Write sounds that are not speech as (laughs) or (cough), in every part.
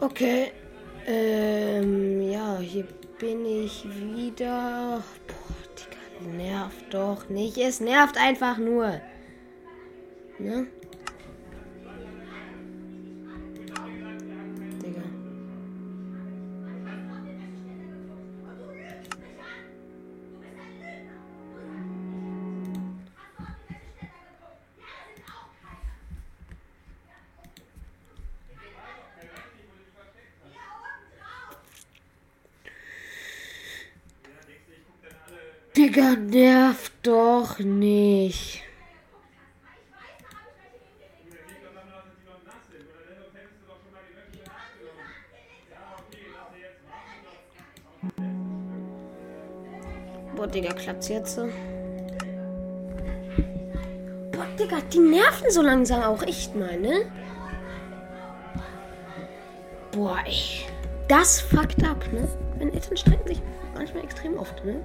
Okay. Ähm, ja, hier bin ich wieder. Boah, Digga, nervt doch nicht. Es nervt einfach nur. Ne? Digga, nervt doch nicht. Boah, Digga, klappt's jetzt so? Boah, Digga, die nerven so langsam auch echt mal, ne? Boah, ey. Das fuckt ab, ne? Wenn Eltern streiten sich manchmal extrem oft, ne?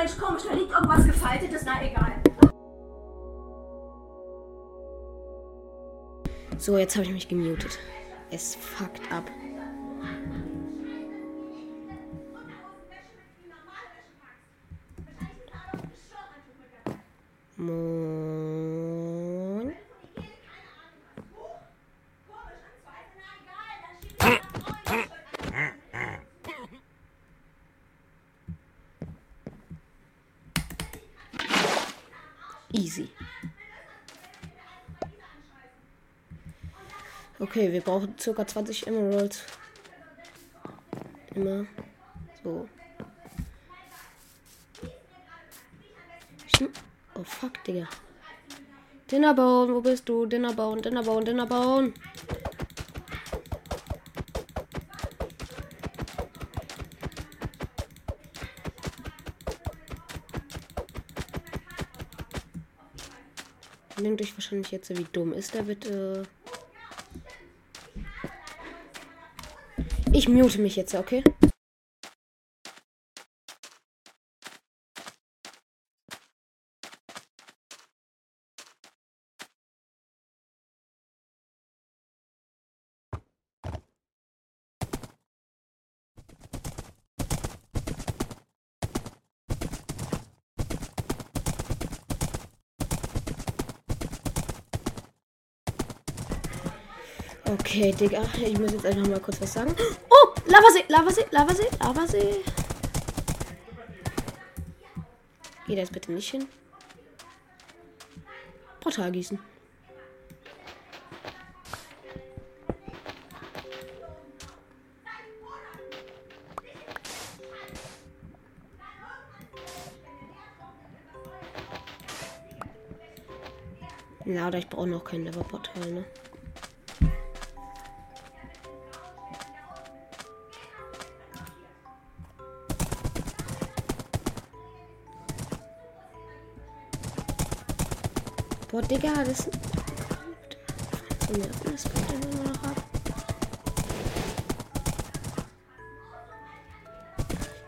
Mensch, komisch, da liegt irgendwas gefaltetes, na egal. So, jetzt habe ich mich gemutet. Es fuckt ab. Okay, wir brauchen circa 20 Emeralds. Immer. So. Schn- Oh fuck, Digga. Dinnerbone, wo bist du? Dinnerbone, Dinnerbone, Dinnerbone. Ihr denkt euch wahrscheinlich jetzt, wie dumm ist der bitte? Ich mute mich jetzt, okay? Okay, Digga. Ich muss jetzt einfach mal kurz was sagen. Oh! Lavasee! Lavasee! Lavasee! Lavasee! Geh da jetzt bitte nicht hin. Portal gießen. Ja, oder ich brauche noch kein Leverportal, ne? Digga, das. Ab.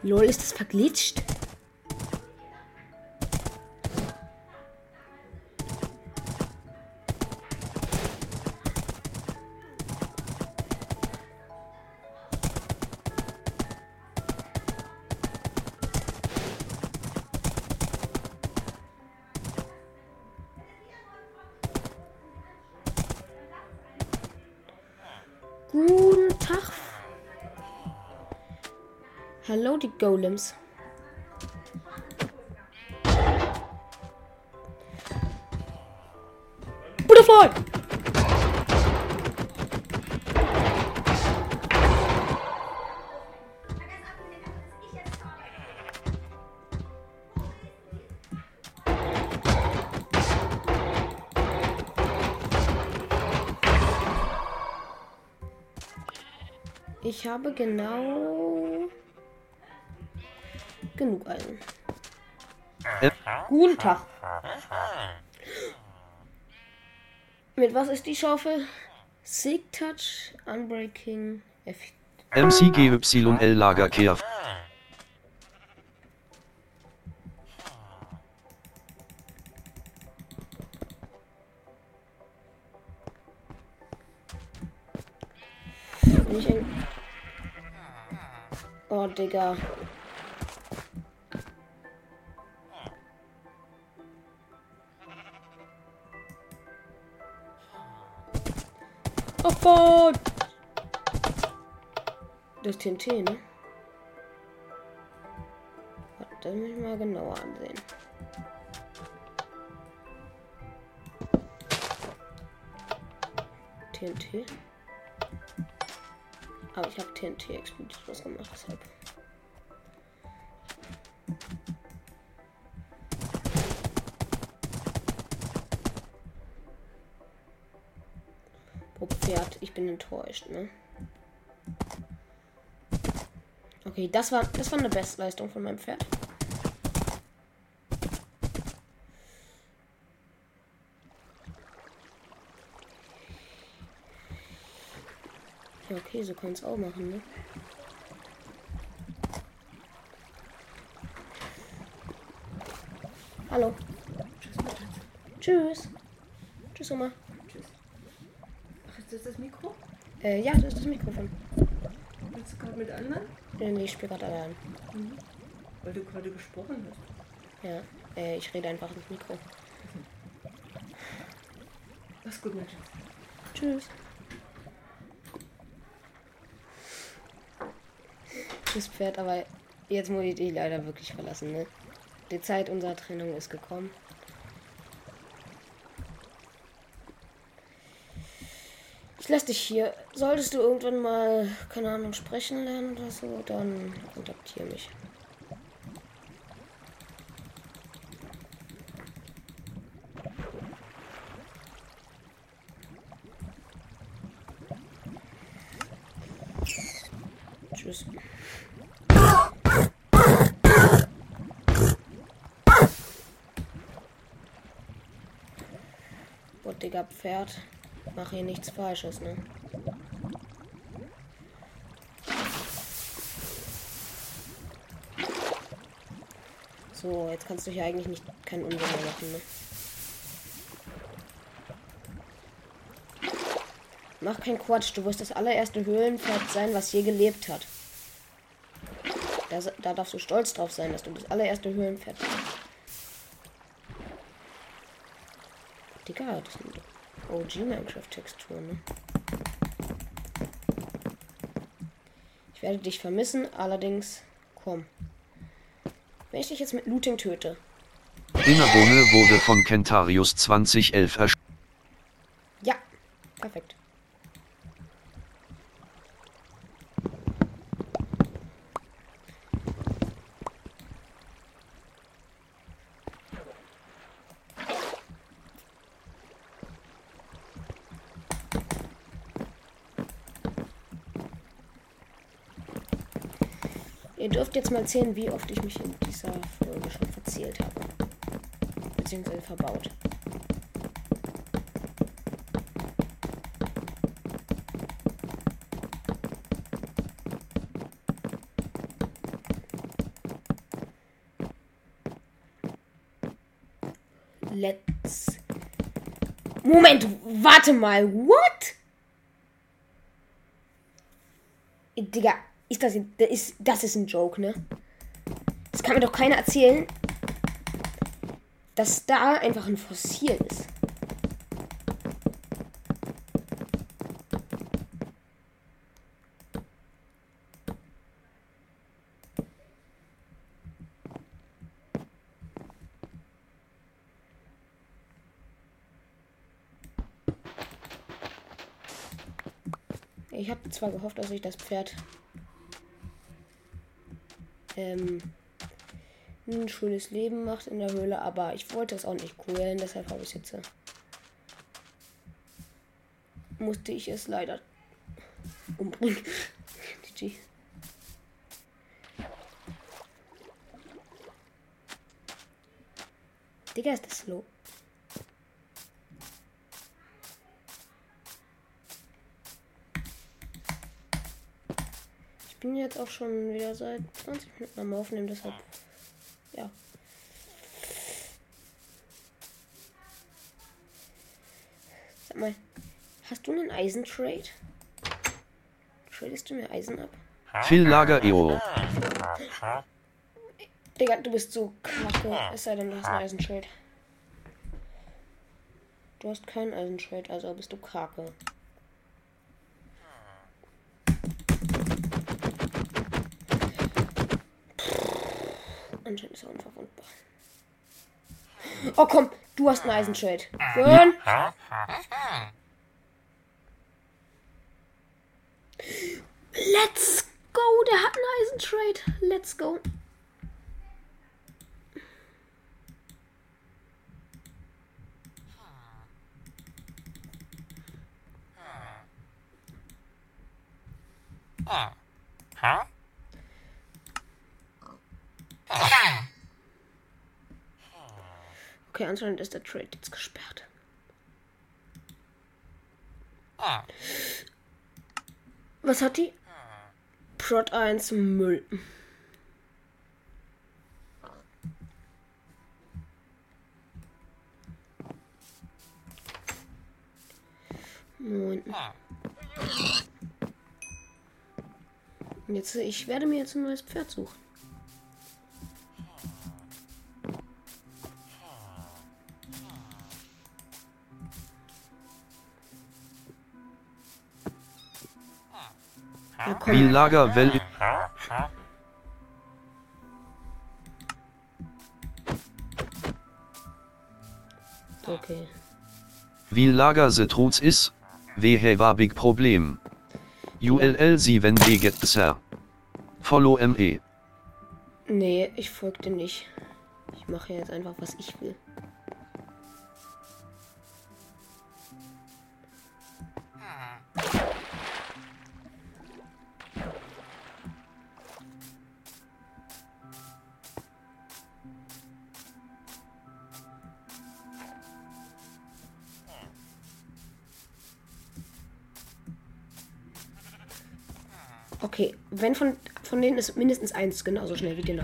Lol, ist das verglitscht? Hallo, die Golems. Butterfly! Ich habe genau genug Eisen. Äh, Guten Tag. Mit was ist die Schaufel? Sig Touch, Unbreaking, F. MCGYL Lagerkehr. Oh, Digga. Das TNT, ne? Das muss ich mal genauer ansehen. TNT. Aber ich habe TNT Expeditions gemacht, deshalb. Oh, Pferd, ich bin enttäuscht, ne? Okay, das war, das war eine Bestleistung von meinem Pferd. Ja, okay, so kann es auch machen, ne? Hallo. Tschüss. Tschüss, Oma. Ach, ist das das Mikro? Äh, ja, das ist das Mikrofon. Willst du gerade mit anderen? Nee, ich spiele gerade allein. Weil du gerade gesprochen hast. Ja, äh, ich rede einfach ins Mikro. Mach's gut, mein Schatz. Tschüss. Tschüss, Pferd, aber jetzt muss ich dich leider wirklich verlassen, ne? Die Zeit unserer Trennung ist gekommen. Ich lasse dich hier. Solltest du irgendwann mal, keine Ahnung, sprechen lernen oder so, dann kontaktiere mich. Tschüss. Boah, Digga, Pferd. Mach hier nichts Falsches, ne? So, jetzt kannst du hier eigentlich nicht keinen Unsinn mehr machen, ne? Mach keinen Quatsch, du wirst das allererste Höhlenpferd sein, was je gelebt hat. Da, da darfst du stolz drauf sein, dass du das allererste Höhlenpferd bist. Digga, das sind OG Minecraft-Texturen, ne? Ich werde dich vermissen, allerdings komm. Wenn ich dich jetzt mit Looting töte, Innerwohne wurde von Kentarius 2011 ersch dürft jetzt mal zählen, wie oft ich mich in dieser Folge schon verzählt habe. Beziehungsweise verbaut. Let's. Moment, warte mal. What? Digga, ist das, ist das ist ein Joke, ne? Das kann mir doch keiner erzählen, dass da einfach ein Fossil ist. Ich habe zwar gehofft, dass ich das Pferd ähm, ein schönes Leben macht in der Höhle, aber ich wollte es auch nicht quälen, deshalb habe ich jetzt. äh, Musste ich es leider umbringen. (laughs) GG. Digga, ist das slow. Bin jetzt auch schon wieder seit 20 Minuten am Aufnehmen, deshalb. Ja. Sag mal, hast du einen Eisentrade? tradest du mir Eisen ab? Viel Lager EO. (laughs) Digga, du bist so kacke. Es sei denn, du hast ein Eisenschild. Du hast kein Eisenschild, also bist du kacke. Anscheinend ist er unverwundbar. Oh komm, du hast ein Eisenschild. Schön. Let's go, der hat ein Eisentrade. Let's go. Okay, anscheinend ist der Trade jetzt gesperrt. Was hat die? Prot 1 Müll. Moin. Jetzt, ich werde mir jetzt ein neues Pferd suchen. Ja, komm. Viel Lager Well. Okay. Wie Lager Setruts is. Wehe war big Problem. ULL sie wenn we get sir. Follow. ME. Nee, ich folge dir nicht. Ich mache jetzt einfach, was ich will. Okay, wenn von, von denen ist mindestens eins genauso schnell wie die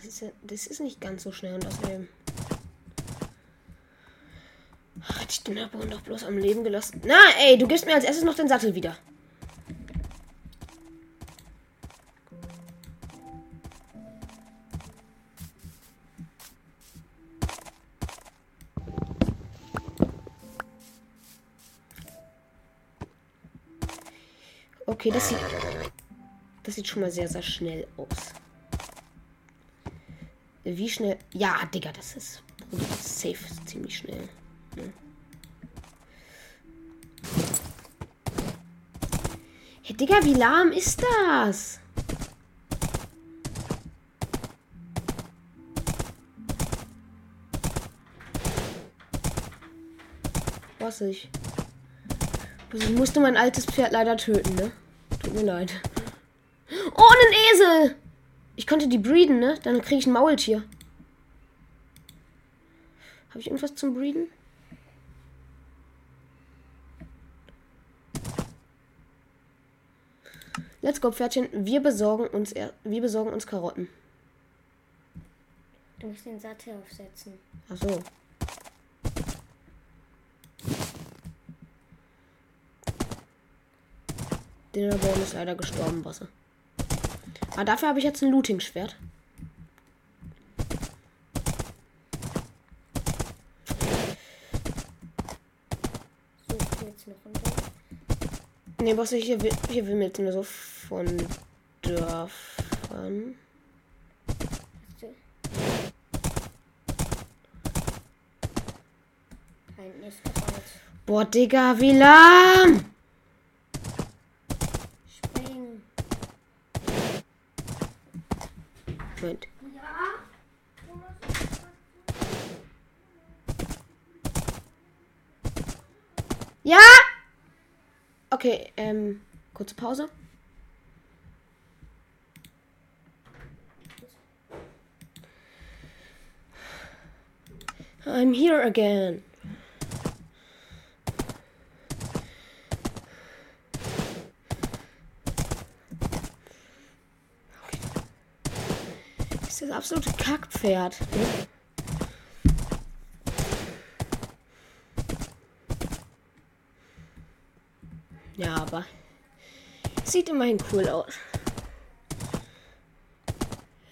das ist ja, das ist nicht ganz so schnell und außerdem. Ach, Hätte ich den Nachbarn doch bloß am Leben gelassen. Na, ey, du gibst mir als erstes noch den Sattel wieder. Okay, das sieht. Das sieht schon mal sehr, sehr schnell aus. Wie schnell. Ja, Digga, das ist safe ziemlich schnell. Ne? Hey, Digga, wie lahm ist das? Was ich? Also, Ich musste mein altes Pferd leider töten, ne? Tut mir leid. Oh, ein Esel! Ich konnte die breeden, ne? Dann kriege ich ein Maultier. Habe ich irgendwas zum Breeden? Let's go, Pferdchen. Wir besorgen uns, er wir besorgen uns Karotten. Du musst den Sattel aufsetzen. Ach so. Der Baum ist leider gestorben, Bosse. Aber dafür habe ich jetzt ein Looting-Schwert. Jetzt? Ne, Bosse, hier, wi- hier wimmelt nur so von Dörfern. Boah, Digga, wie lahm! Moment. Ja! Okay, ähm, kurze Pause. I'm here again. Das absolute Kackpferd. Ja, aber sieht immerhin cool aus.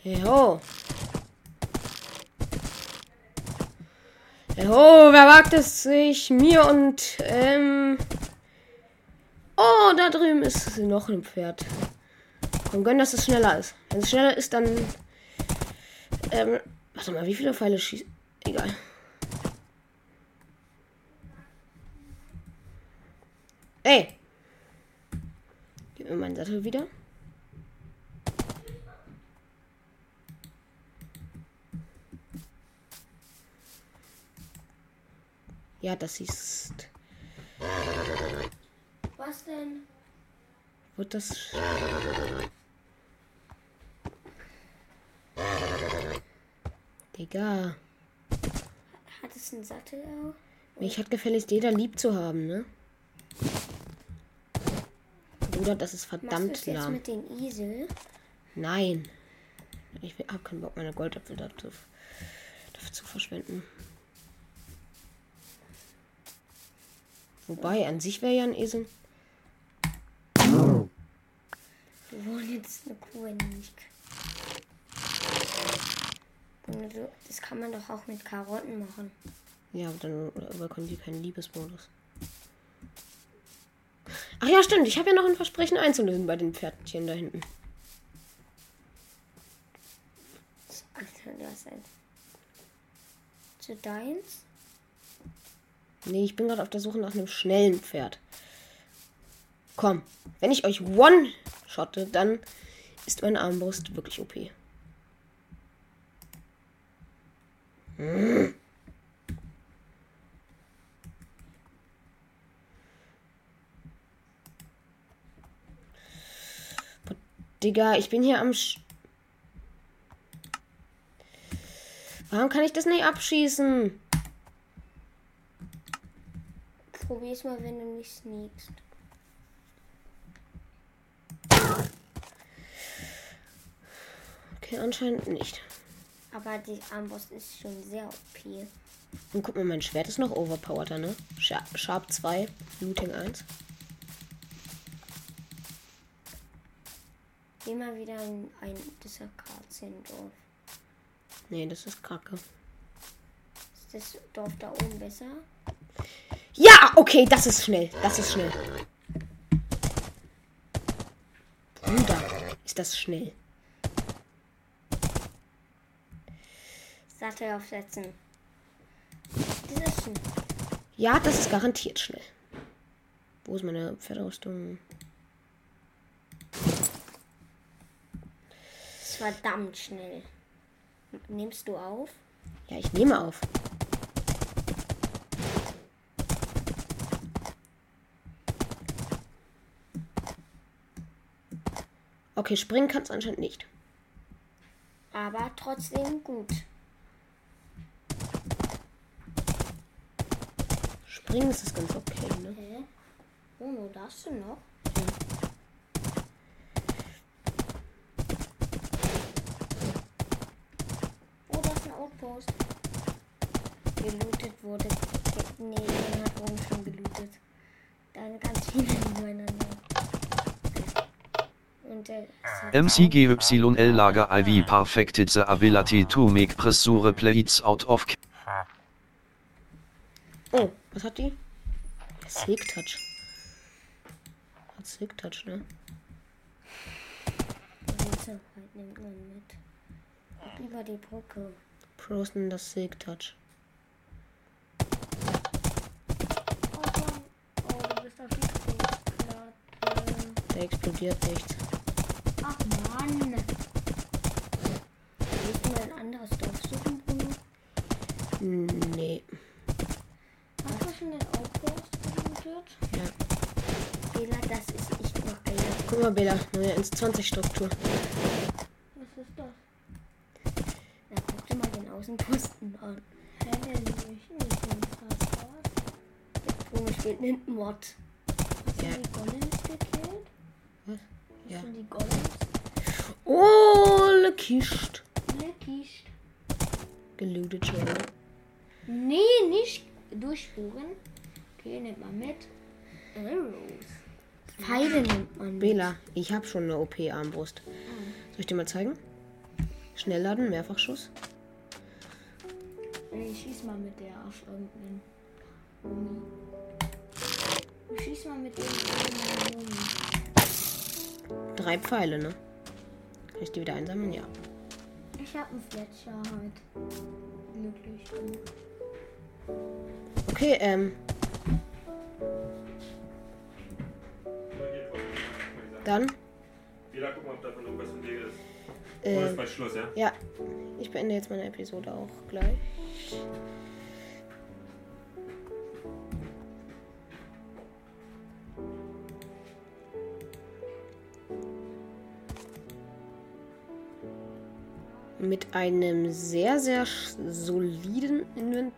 Jo. Jo, wer wagt es sich? Mir und, ähm... Oh, da drüben ist noch ein Pferd. Komm, gönn, dass es schneller ist. Wenn es schneller ist, dann... Ähm, warte mal, wie viele Pfeile schießt... Egal. Ey! Gib mir meinen Sattel wieder. Ja, das ist. Was denn? Wird das. Digga. Hat es einen Sattel auch? Mich hat gefälligst jeder lieb zu haben, ne? Bruder, das ist Machst du verdammt jetzt lahm. mit dem Esel? Nein. Ich hab keinen Bock, meine Goldäpfel dazu, dafür zu verschwenden. Wobei, an sich wäre ja ein Esel. Wir wollen jetzt eine Kuh nicht. Das kann man doch auch mit Karotten machen. Ja, aber dann bekommen die keinen Liebesmodus. Ach ja, stimmt. Ich habe ja noch ein Versprechen einzulösen bei den Pferdchen da hinten. Alter, das ist Zu deins? Nee, ich bin gerade auf der Suche nach einem schnellen Pferd. Komm, wenn ich euch one-shotte, dann ist meine Armbrust wirklich OP. Hm. Boah, Digga, ich bin hier am... Sch Warum kann ich das nicht abschießen? Probier's mal, wenn du nicht sneakst. Okay, anscheinend nicht. Aber die Armbrust ist schon sehr OP. Und guck mal, mein Schwert ist noch overpowerter, ne? Sha Sharp 2, Looting 1. Geh mal wieder in ein dieser Karzendorf. Nee, das ist kacke. Ist das Dorf da oben besser? Ja, okay, das ist schnell. Das ist schnell. Bruder, ist das schnell. Sattel aufsetzen. Das ist schon. Ja, das ist garantiert schnell. Wo ist meine Pferderüstung? Das ist verdammt schnell. Nimmst du auf? Ja, ich nehme auf. Okay, springen kannst anscheinend nicht. Aber trotzdem gut. Springen ist das ganz okay, ne? Hä? Oh, nur das du noch? Oh, da ist ein Outpost. Gelootet wurde. Nee, den hat Rom schon gelootet. Deine ganz viele nebeneinander. (laughs) Und der hat MCGYL Lager IV perfected the ability to make pressure plates out of was hat die? Silk Touch. Hat Silk Touch, ne? Einsamkeit nimmt man mit. Über die Brücke. Pros nennen das Silk Touch. Der explodiert nicht. Ach Mann. Willst du mal ein anderes Dorf suchen, Bruno? Nee. Schon den Outpost gelootet? Ja. Fehler, das ist echt noch geil. Guck mal, Bela, neue 1,20-Struktur. Was ist das? Na, guck dir mal den Außenposten an. Hä, der ist nicht ein Passwort. Bruno spielt einen Mod. Hast Ja. du die Golems gekillt? Was? Ja. Hast du die Golems Oh, le Kist. gekillt? Gelootet schon. ne? Nee, nicht durchspuren. Okay, nimmt man mit. Arrows. Pfeile nimmt man mit. Bela, ich habe schon eine OP-Armbrust. Soll ich dir mal zeigen? Schnellladen, Mehrfachschuss. Ich schieß mal mit der auf irgendeinen. Ich schieß mal mit Mumi. Drei Pfeile, ne? Kann ich die wieder einsammeln? Ja. Ich hab einen Fletcher halt. Glücklich. bin. Okay, ähm, dann. Wieder gucken, ob davon irgendwas von dir ist. Äh, Oder ist bald Schluss, ja? ja, ich beende jetzt meine Episode auch gleich. Mit einem sehr, sehr soliden Inven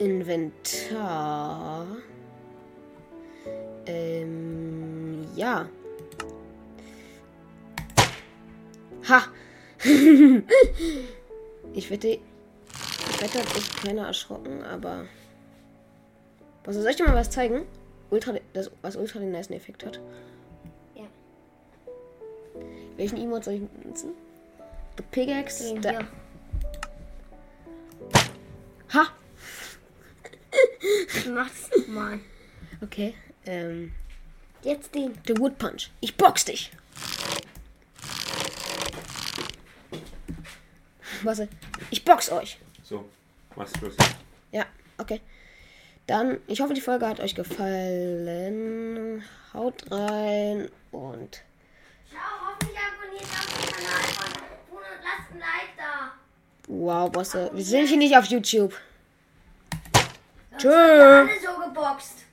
Inventar. Ähm, ja. Ha! (laughs) ich wette, ich wette, hat sich keiner erschrocken, aber. Was soll ich dir mal was zeigen? Ultra, das, was Ultra den nice Effekt hat. Ja. Welchen Emote soll ich benutzen? The Pickaxe. Den Der, hier. ha! Mach's mal. Okay. Ähm. Jetzt den. The Wood Punch. Ich box dich! Was? Ich box euch! So, mach's Schluss. Ja, okay. Dann, ich hoffe, die Folge hat euch gefallen. Haut rein und Ciao, hoffentlich abonniert auch den Kanal von Bruno und lasst ein Like da. wow, Bosse. Wir sind hier nicht auf YouTube. Tschö. ihr alle so geboxt.